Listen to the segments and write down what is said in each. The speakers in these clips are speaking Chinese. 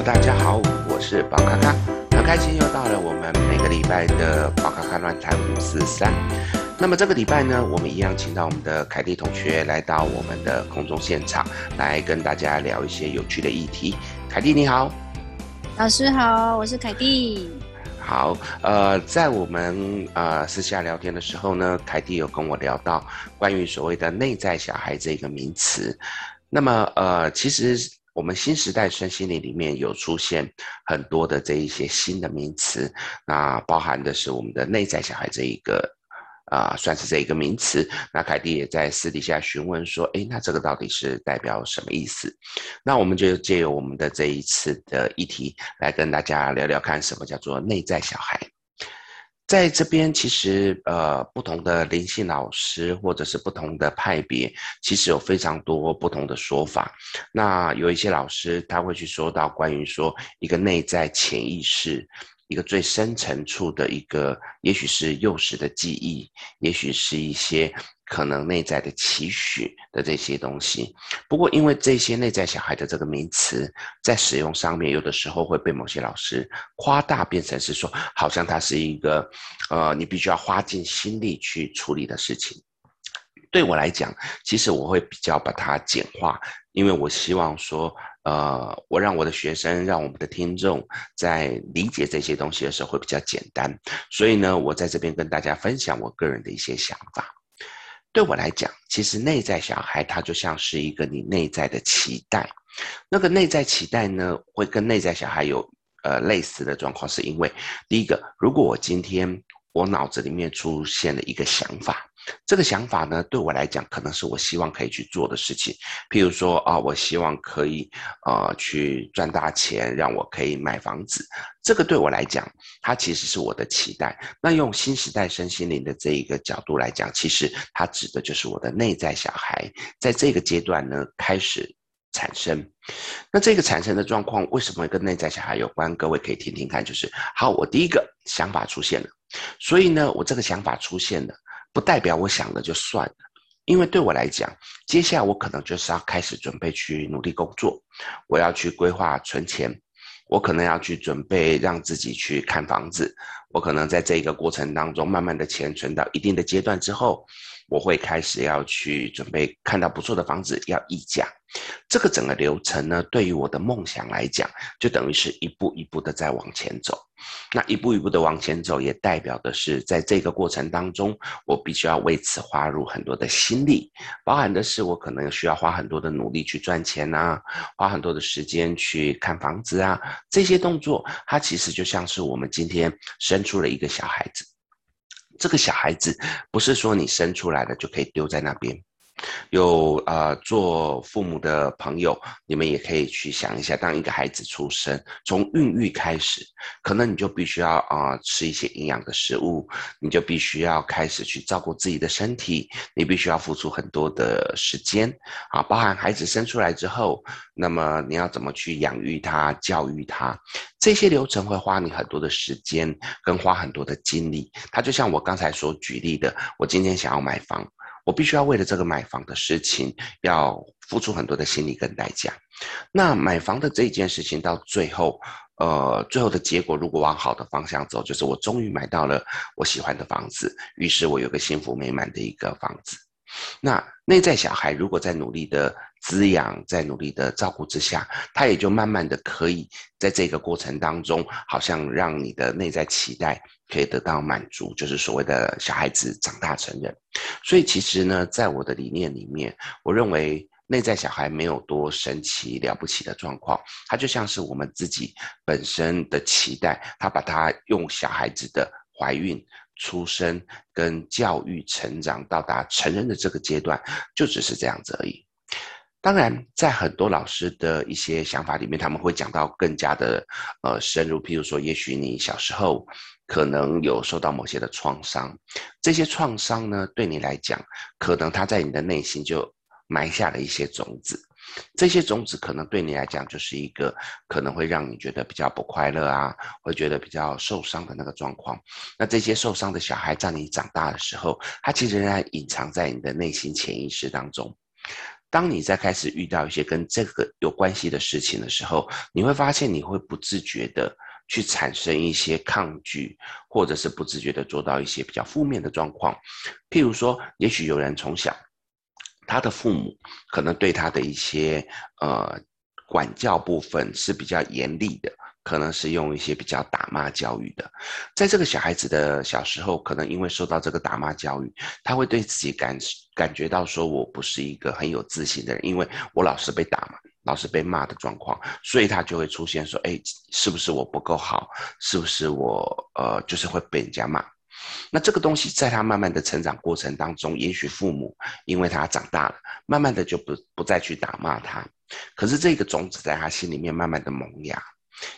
友大家好，我是宝咖咖，很开心又到了我们每个礼拜的宝咖咖乱谈五四三。那么这个礼拜呢，我们一样请到我们的凯蒂同学来到我们的空中现场，来跟大家聊一些有趣的议题。凯蒂你好，老师好，我是凯蒂。好，呃，在我们呃私下聊天的时候呢，凯蒂有跟我聊到关于所谓的内在小孩这个名词。那么呃，其实我们新时代身心灵里面有出现很多的这一些新的名词，那包含的是我们的内在小孩这一个。啊、算是这一个名词。那凯蒂也在私底下询问说：“诶，那这个到底是代表什么意思？”那我们就借由我们的这一次的议题来跟大家聊聊看，什么叫做内在小孩。在这边，其实呃，不同的灵性老师或者是不同的派别，其实有非常多不同的说法。那有一些老师他会去说到关于说一个内在潜意识。一个最深层处的一个，也许是幼时的记忆，也许是一些可能内在的期许的这些东西。不过，因为这些内在小孩的这个名词在使用上面，有的时候会被某些老师夸大，变成是说，好像它是一个，呃，你必须要花尽心力去处理的事情。对我来讲，其实我会比较把它简化，因为我希望说。呃，我让我的学生，让我们的听众在理解这些东西的时候会比较简单，所以呢，我在这边跟大家分享我个人的一些想法。对我来讲，其实内在小孩他就像是一个你内在的期待，那个内在期待呢，会跟内在小孩有呃类似的状况，是因为第一个，如果我今天我脑子里面出现了一个想法。这个想法呢，对我来讲，可能是我希望可以去做的事情。譬如说啊，我希望可以呃去赚大钱，让我可以买房子。这个对我来讲，它其实是我的期待。那用新时代身心灵的这一个角度来讲，其实它指的就是我的内在小孩，在这个阶段呢开始产生。那这个产生的状况为什么会跟内在小孩有关？各位可以听听看。就是好，我第一个想法出现了，所以呢，我这个想法出现了。不代表我想了就算了，因为对我来讲，接下来我可能就是要开始准备去努力工作，我要去规划存钱，我可能要去准备让自己去看房子，我可能在这个过程当中，慢慢的钱存到一定的阶段之后，我会开始要去准备看到不错的房子要议价。这个整个流程呢，对于我的梦想来讲，就等于是一步一步的在往前走。那一步一步的往前走，也代表的是，在这个过程当中，我必须要为此花入很多的心力，包含的是我可能需要花很多的努力去赚钱啊，花很多的时间去看房子啊，这些动作，它其实就像是我们今天生出了一个小孩子。这个小孩子不是说你生出来了就可以丢在那边。有呃，做父母的朋友，你们也可以去想一下，当一个孩子出生，从孕育开始，可能你就必须要啊、吃一些营养的食物，你就必须要开始去照顾自己的身体，你必须要付出很多的时间啊，包含孩子生出来之后，那么你要怎么去养育他、教育他，这些流程会花你很多的时间跟花很多的精力。他就像我刚才所举例的，我今天想要买房。我必须要为了这个买房的事情，要付出很多的心力跟代价。那买房的这一件事情到最后，呃，最后的结果如果往好的方向走，就是我终于买到了我喜欢的房子，于是我有个幸福美满的一个房子。那内在小孩如果在努力的滋养，在努力的照顾之下，他也就慢慢的可以在这个过程当中，好像让你的内在期待可以得到满足，就是所谓的小孩子长大成人。所以其实呢，在我的理念里面，我认为内在小孩没有多神奇了不起的状况，他就像是我们自己本身的期待，他把他用小孩子的怀孕。出生跟教育成长到达成人的这个阶段，就只是这样子而已。当然，在很多老师的一些想法里面，他们会讲到更加的呃深入。譬如说，也许你小时候可能有受到某些的创伤，这些创伤呢，对你来讲，可能它在你的内心就埋下了一些种子。这些种子可能对你来讲就是一个可能会让你觉得比较不快乐啊，会觉得比较受伤的那个状况。那这些受伤的小孩在你长大的时候，他其实仍然隐藏在你的内心潜意识当中。当你在开始遇到一些跟这个有关系的事情的时候，你会发现你会不自觉的去产生一些抗拒，或者是不自觉的做到一些比较负面的状况。譬如说，也许有人从小他的父母可能对他的一些呃管教部分是比较严厉的。可能是用一些比较打骂教育的，在这个小孩子的小时候，可能因为受到这个打骂教育，他会对自己感感觉到说，我不是一个很有自信的人，因为我老是被打嘛，老是被骂的状况，所以他就会出现说，哎，是不是我不够好？是不是我呃，就是会被人家骂？那这个东西在他慢慢的成长过程当中，也许父母因为他长大了，慢慢的就不不再去打骂他，可是这个种子在他心里面慢慢的萌芽。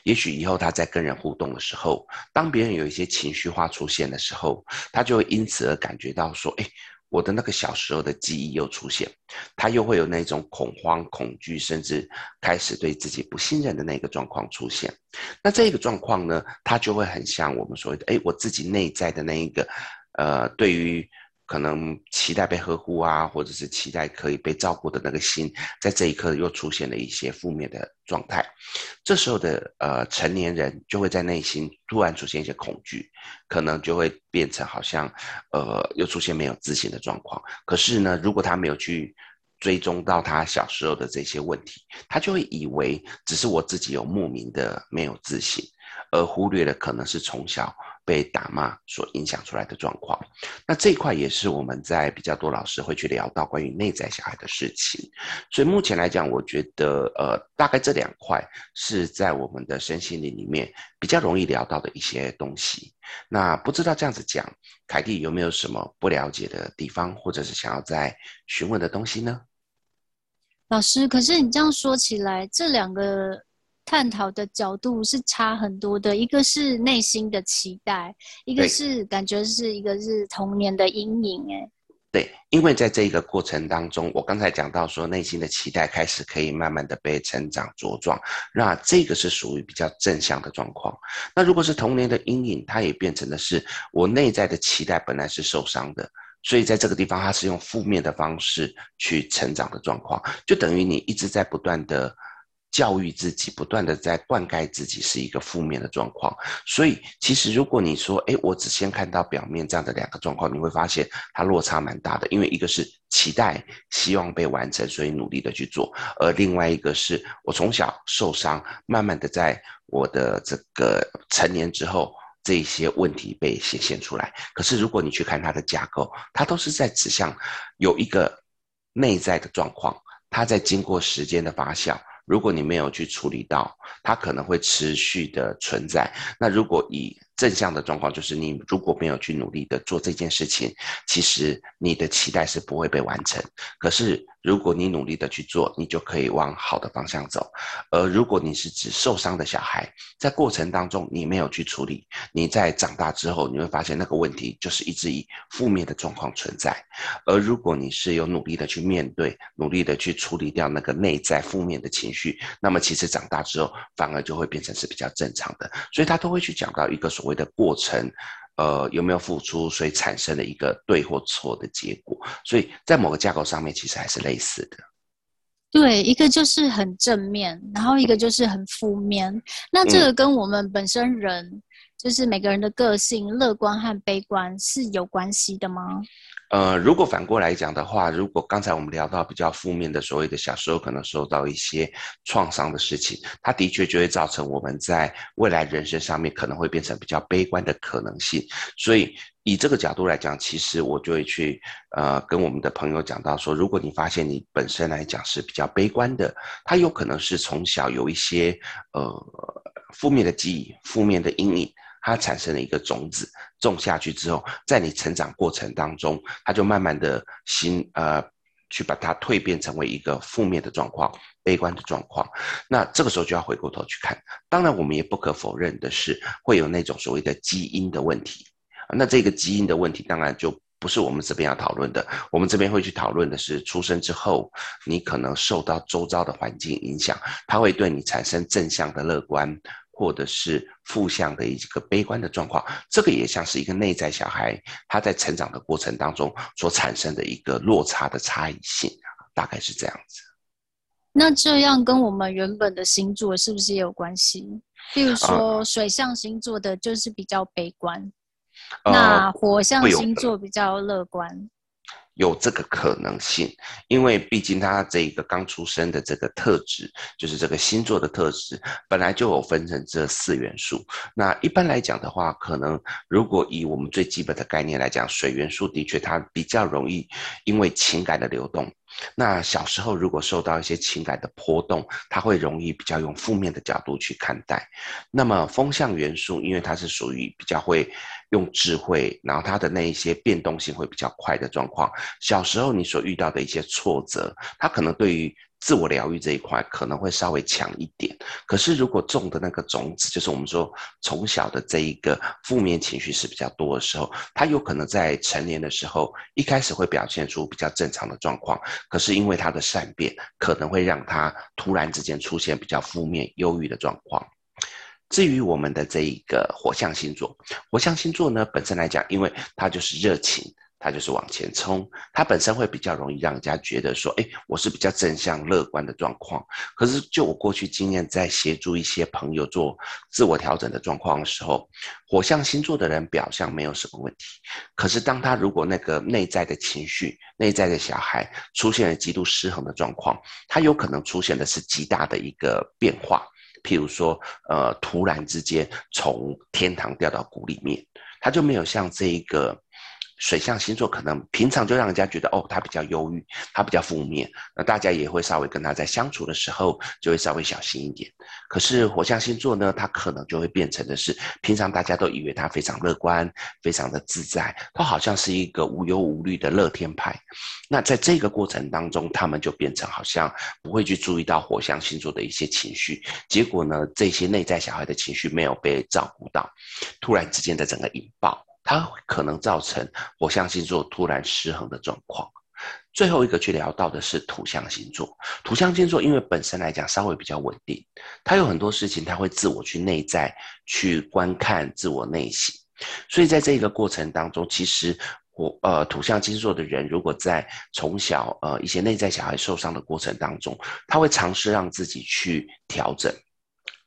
也许以后他在跟人互动的时候，当别人有一些情绪化出现的时候，他就会因此而感觉到说：“哎，我的那个小时候的记忆又出现。”他又会有那种恐慌、恐惧，甚至开始对自己不信任的那个状况出现。那这个状况呢，他就会很像我们所谓的：“哎，我自己内在的那一个，呃，对于。”可能期待被呵护啊，或者是期待可以被照顾的那个心，在这一刻又出现了一些负面的状态。这时候的呃成年人就会在内心突然出现一些恐惧，可能就会变成好像呃又出现没有自信的状况。可是呢，如果他没有去追踪到他小时候的这些问题，他就会以为只是我自己有莫名的没有自信，而忽略了可能是从小。被打骂所影响出来的状况，那这一块也是我们在比较多老师会去聊到关于内在小孩的事情。所以目前来讲，我觉得呃，大概这两块是在我们的身心灵里面比较容易聊到的一些东西。那不知道这样子讲，凯蒂有没有什么不了解的地方，或者是想要再询问的东西呢？老师，可是你这样说起来，这两个。探讨的角度是差很多的，一个是内心的期待，一个是感觉是一个是童年的阴影。哎，对，因为在这个过程当中，我刚才讲到说，内心的期待开始可以慢慢的被成长茁壮，那这个是属于比较正向的状况。那如果是童年的阴影，它也变成的是我内在的期待本来是受伤的，所以在这个地方，它是用负面的方式去成长的状况，就等于你一直在不断的。教育自己，不断的在灌溉自己，是一个负面的状况。所以，其实如果你说，哎，我只先看到表面这样的两个状况，你会发现它落差蛮大的。因为一个是期待、希望被完成，所以努力的去做；而另外一个是我从小受伤，慢慢的在我的这个成年之后，这一些问题被显现出来。可是，如果你去看它的架构，它都是在指向有一个内在的状况，它在经过时间的发酵。如果你没有去处理到，它可能会持续的存在。那如果以正向的状况，就是你如果没有去努力的做这件事情，其实你的期待是不会被完成。可是，如果你努力的去做，你就可以往好的方向走。而如果你是指受伤的小孩，在过程当中你没有去处理，你在长大之后，你会发现那个问题就是一直以负面的状况存在。而如果你是有努力的去面对，努力的去处理掉那个内在负面的情绪，那么其实长大之后反而就会变成是比较正常的。所以他都会去讲到一个所谓的过程。呃，有没有付出，所以产生了一个对或错的结果，所以在某个架构上面其实还是类似的。对，一个就是很正面，然后一个就是很负面。那这个跟我们本身人，嗯、就是每个人的个性，乐观和悲观是有关系的吗？呃，如果反过来讲的话，如果刚才我们聊到比较负面的所谓的小时候可能受到一些创伤的事情，它的确就会造成我们在未来人生上面可能会变成比较悲观的可能性。所以以这个角度来讲，其实我就会去呃跟我们的朋友讲到说，如果你发现你本身来讲是比较悲观的，它有可能是从小有一些呃负面的记忆、负面的阴影。它产生了一个种子，种下去之后，在你成长过程当中，它就慢慢的心呃，去把它蜕变成为一个负面的状况、悲观的状况。那这个时候就要回过头去看。当然，我们也不可否认的是，会有那种所谓的基因的问题。那这个基因的问题，当然就不是我们这边要讨论的。我们这边会去讨论的是，出生之后，你可能受到周遭的环境影响，它会对你产生正向的乐观。或者是负向的一个悲观的状况，这个也像是一个内在小孩他在成长的过程当中所产生的一个落差的差异性。大概是这样子。那这样跟我们原本的星座是不是也有关系？比如说水象星座的就是比较悲观，呃、那火象星座比较乐观。有这个可能性，因为毕竟他这一个刚出生的这个特质，就是这个星座的特质，本来就有分成这四元素。那一般来讲的话，可能如果以我们最基本的概念来讲，水元素的确它比较容易因为情感的流动。那小时候如果受到一些情感的波动，他会容易比较用负面的角度去看待。那么风向元素，因为它是属于比较会用智慧，然后它的那一些变动性会比较快的状况。小时候你所遇到的一些挫折，它可能对于。自我疗愈这一块可能会稍微强一点，可是如果种的那个种子，就是我们说从小的这一个负面情绪是比较多的时候，他有可能在成年的时候一开始会表现出比较正常的状况，可是因为他的善变，可能会让他突然之间出现比较负面、忧郁的状况。至于我们的这一个火象星座，火象星座呢本身来讲，因为它就是热情。他就是往前冲，他本身会比较容易让人家觉得说，哎，我是比较正向乐观的状况。可是就我过去经验，在协助一些朋友做自我调整的状况的时候，火象星座的人表象没有什么问题。可是当他如果那个内在的情绪、内在的小孩出现了极度失衡的状况，他有可能出现的是极大的一个变化。譬如说，呃，突然之间从天堂掉到谷里面，他就没有像这一个。水象星座可能平常就让人家觉得哦，他比较忧郁，他比较负面，那大家也会稍微跟他在相处的时候就会稍微小心一点。可是火象星座呢，他可能就会变成的是，平常大家都以为他非常乐观，非常的自在，他好像是一个无忧无虑的乐天派。那在这个过程当中，他们就变成好像不会去注意到火象星座的一些情绪，结果呢，这些内在小孩的情绪没有被照顾到，突然之间的整个引爆。它可能造成火象星座突然失衡的状况。最后一个去聊到的是土象星座。土象星座因为本身来讲稍微比较稳定，它有很多事情它会自我去内在去观看自我内省，所以在这个过程当中，其实我呃土象星座的人如果在从小呃一些内在小孩受伤的过程当中，他会尝试让自己去调整。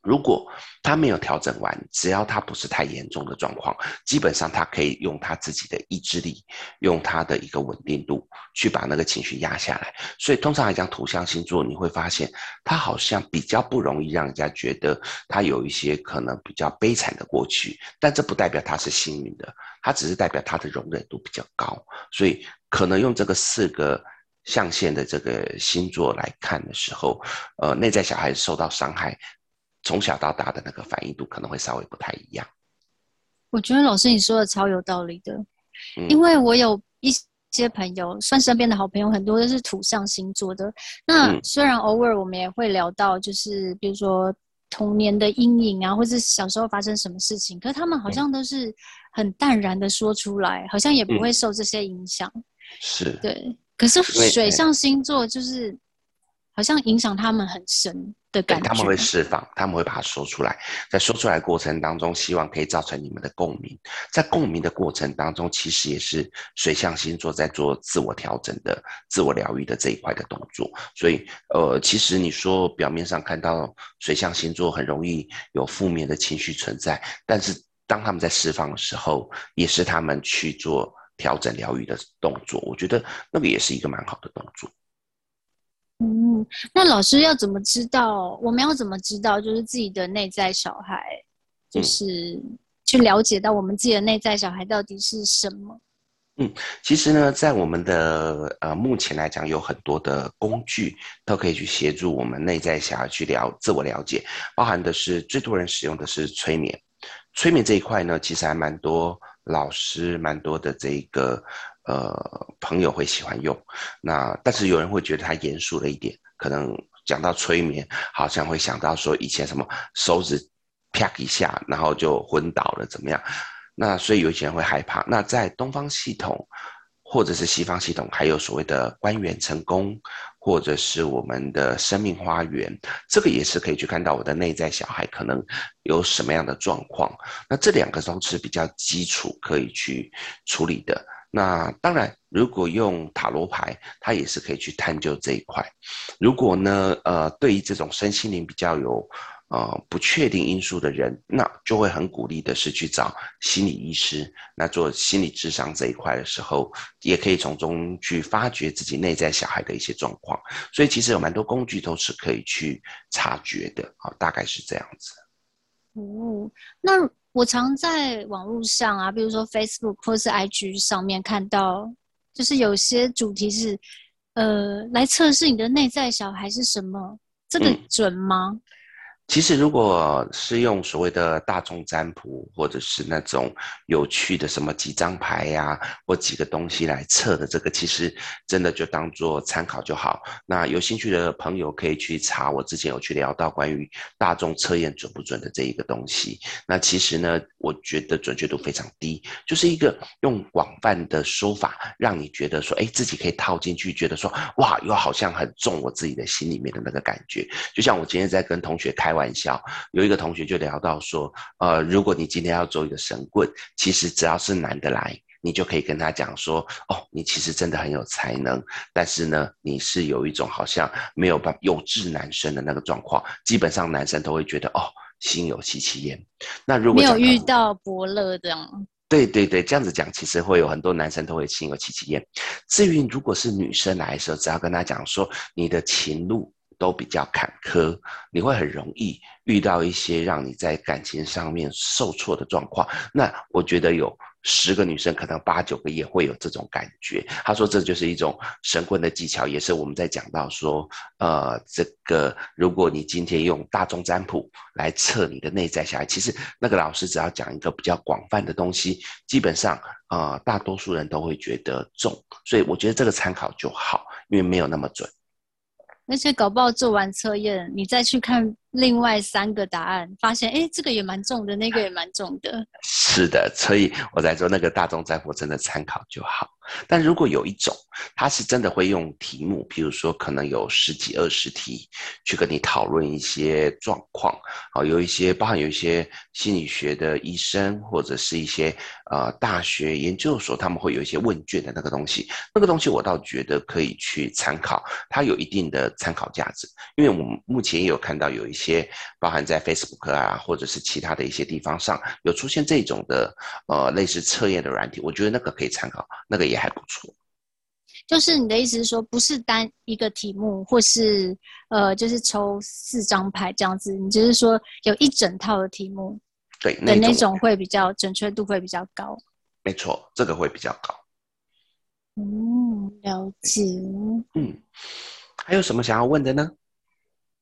如果他没有调整完，只要他不是太严重的状况，基本上他可以用他自己的意志力，用他的一个稳定度去把那个情绪压下来。所以通常来讲，土象星座你会发现，他好像比较不容易让人家觉得他有一些可能比较悲惨的过去，但这不代表他是幸运的，他只是代表他的容忍度比较高。所以可能用这个四个象限的这个星座来看的时候，呃，内在小孩受到伤害。从小到大的那个反应度可能会稍微不太一样。我觉得老师你说的超有道理的，嗯、因为我有一些朋友，算身边的好朋友，很多都是土象星座的。那虽然偶尔我们也会聊到，就是比如说童年的阴影啊，或是小时候发生什么事情，可是他们好像都是很淡然的说出来，好像也不会受这些影响。嗯、是，对。可是水象星座就是好像影响他们很深。的感觉，他们会释放，他们会把它说出来，在说出来的过程当中，希望可以造成你们的共鸣。在共鸣的过程当中，其实也是水象星座在做自我调整的、自我疗愈的这一块的动作。所以，呃，其实你说表面上看到水象星座很容易有负面的情绪存在，但是当他们在释放的时候，也是他们去做调整疗愈的动作。我觉得那个也是一个蛮好的动作。嗯，那老师要怎么知道？我们要怎么知道？就是自己的内在小孩，就是去了解到我们自己的内在小孩到底是什么？嗯，其实呢，在我们的呃目前来讲，有很多的工具都可以去协助我们内在小孩去了自我了解，包含的是最多人使用的是催眠。催眠这一块呢，其实还蛮多老师，蛮多的这个。呃，朋友会喜欢用，那但是有人会觉得它严肃了一点，可能讲到催眠，好像会想到说以前什么手指啪一下，然后就昏倒了怎么样？那所以有些人会害怕。那在东方系统或者是西方系统，还有所谓的官员成功，或者是我们的生命花园，这个也是可以去看到我的内在小孩可能有什么样的状况。那这两个都是比较基础可以去处理的。那当然，如果用塔罗牌，它也是可以去探究这一块。如果呢，呃，对于这种身心灵比较有。呃，不确定因素的人，那就会很鼓励的是去找心理医师，那做心理智商这一块的时候，也可以从中去发掘自己内在小孩的一些状况。所以其实有蛮多工具都是可以去察觉的，好，大概是这样子。哦，那我常在网络上啊，比如说 Facebook 或是 IG 上面看到，就是有些主题是，呃，来测试你的内在小孩是什么，这个准吗？嗯其实，如果是用所谓的大众占卜，或者是那种有趣的什么几张牌呀、或几个东西来测的，这个其实真的就当做参考就好。那有兴趣的朋友可以去查，我之前有去聊到关于大众测验准不准的这一个东西。那其实呢，我觉得准确度非常低，就是一个用广泛的说法，让你觉得说，哎，自己可以套进去，觉得说，哇，又好像很中我自己的心里面的那个感觉。就像我今天在跟同学开玩笑，有一个同学就聊到说，呃，如果你今天要做一个神棍，其实只要是男的来，你就可以跟他讲说，哦，你其实真的很有才能，但是呢，你是有一种好像没有办法有志难伸的那个状况，基本上男生都会觉得，哦，心有戚戚焉。那如果没有遇到伯乐这样，对对对，这样子讲，其实会有很多男生都会心有戚戚焉。至于如果是女生来的时候，只要跟他讲说，你的情路。都比较坎坷，你会很容易遇到一些让你在感情上面受挫的状况。那我觉得有十个女生，可能八九个也会有这种感觉。他说这就是一种神棍的技巧，也是我们在讲到说，呃，这个如果你今天用大众占卜来测你的内在小孩，其实那个老师只要讲一个比较广泛的东西，基本上、呃，大多数人都会觉得中。所以我觉得这个参考就好，因为没有那么准。而且搞不好做完测验，你再去看另外三个答案，发现哎，这个也蛮重的，那个也蛮重的。是的，所以我在做那个大众在乎，真的参考就好。但如果有一种，他是真的会用题目，譬如说可能有十几二十题，去跟你讨论一些状况，好，有一些包含有一些心理学的医生或者是一些呃大学研究所，他们会有一些问卷的那个东西，那个东西我倒觉得可以去参考，它有一定的参考价值，因为我们目前也有看到有一些包含在 Facebook 啊或者是其他的一些地方上有出现这种的呃类似测验的软体，我觉得那个可以参考，那个也。还不错，就是你的意思是说，不是单一个题目，或是呃，就是抽四张牌这样子，你就是说有一整套的题目，对，那那种会比较准确度会比较高。没错，这个会比较高。嗯，了解。嗯，还有什么想要问的呢？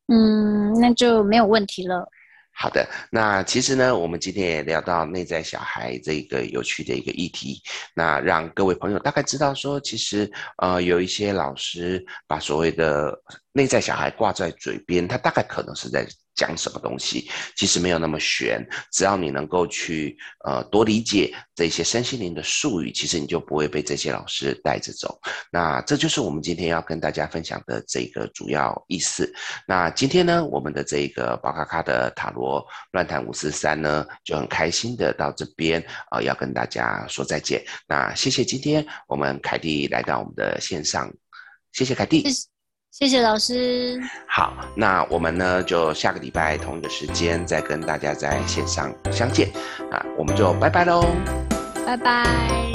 嗯，那就没有问题了。好的，那其实呢，我们今天也聊到内在小孩这个有趣的一个议题，那让各位朋友大概知道说，其实呃有一些老师把所谓的内在小孩挂在嘴边，他大概可能是在。讲什么东西其实没有那么玄，只要你能够去呃多理解这些身心灵的术语，其实你就不会被这些老师带着走。那这就是我们今天要跟大家分享的这个主要意思。那今天呢，我们的这个宝卡卡的塔罗乱谈五四三呢，就很开心的到这边啊、要跟大家说再见。那谢谢今天我们凯蒂来到我们的线上，谢谢凯蒂。谢谢老师。好，那我们呢就下个礼拜同一个时间再跟大家在线上相见啊，我们就拜拜喽，拜拜。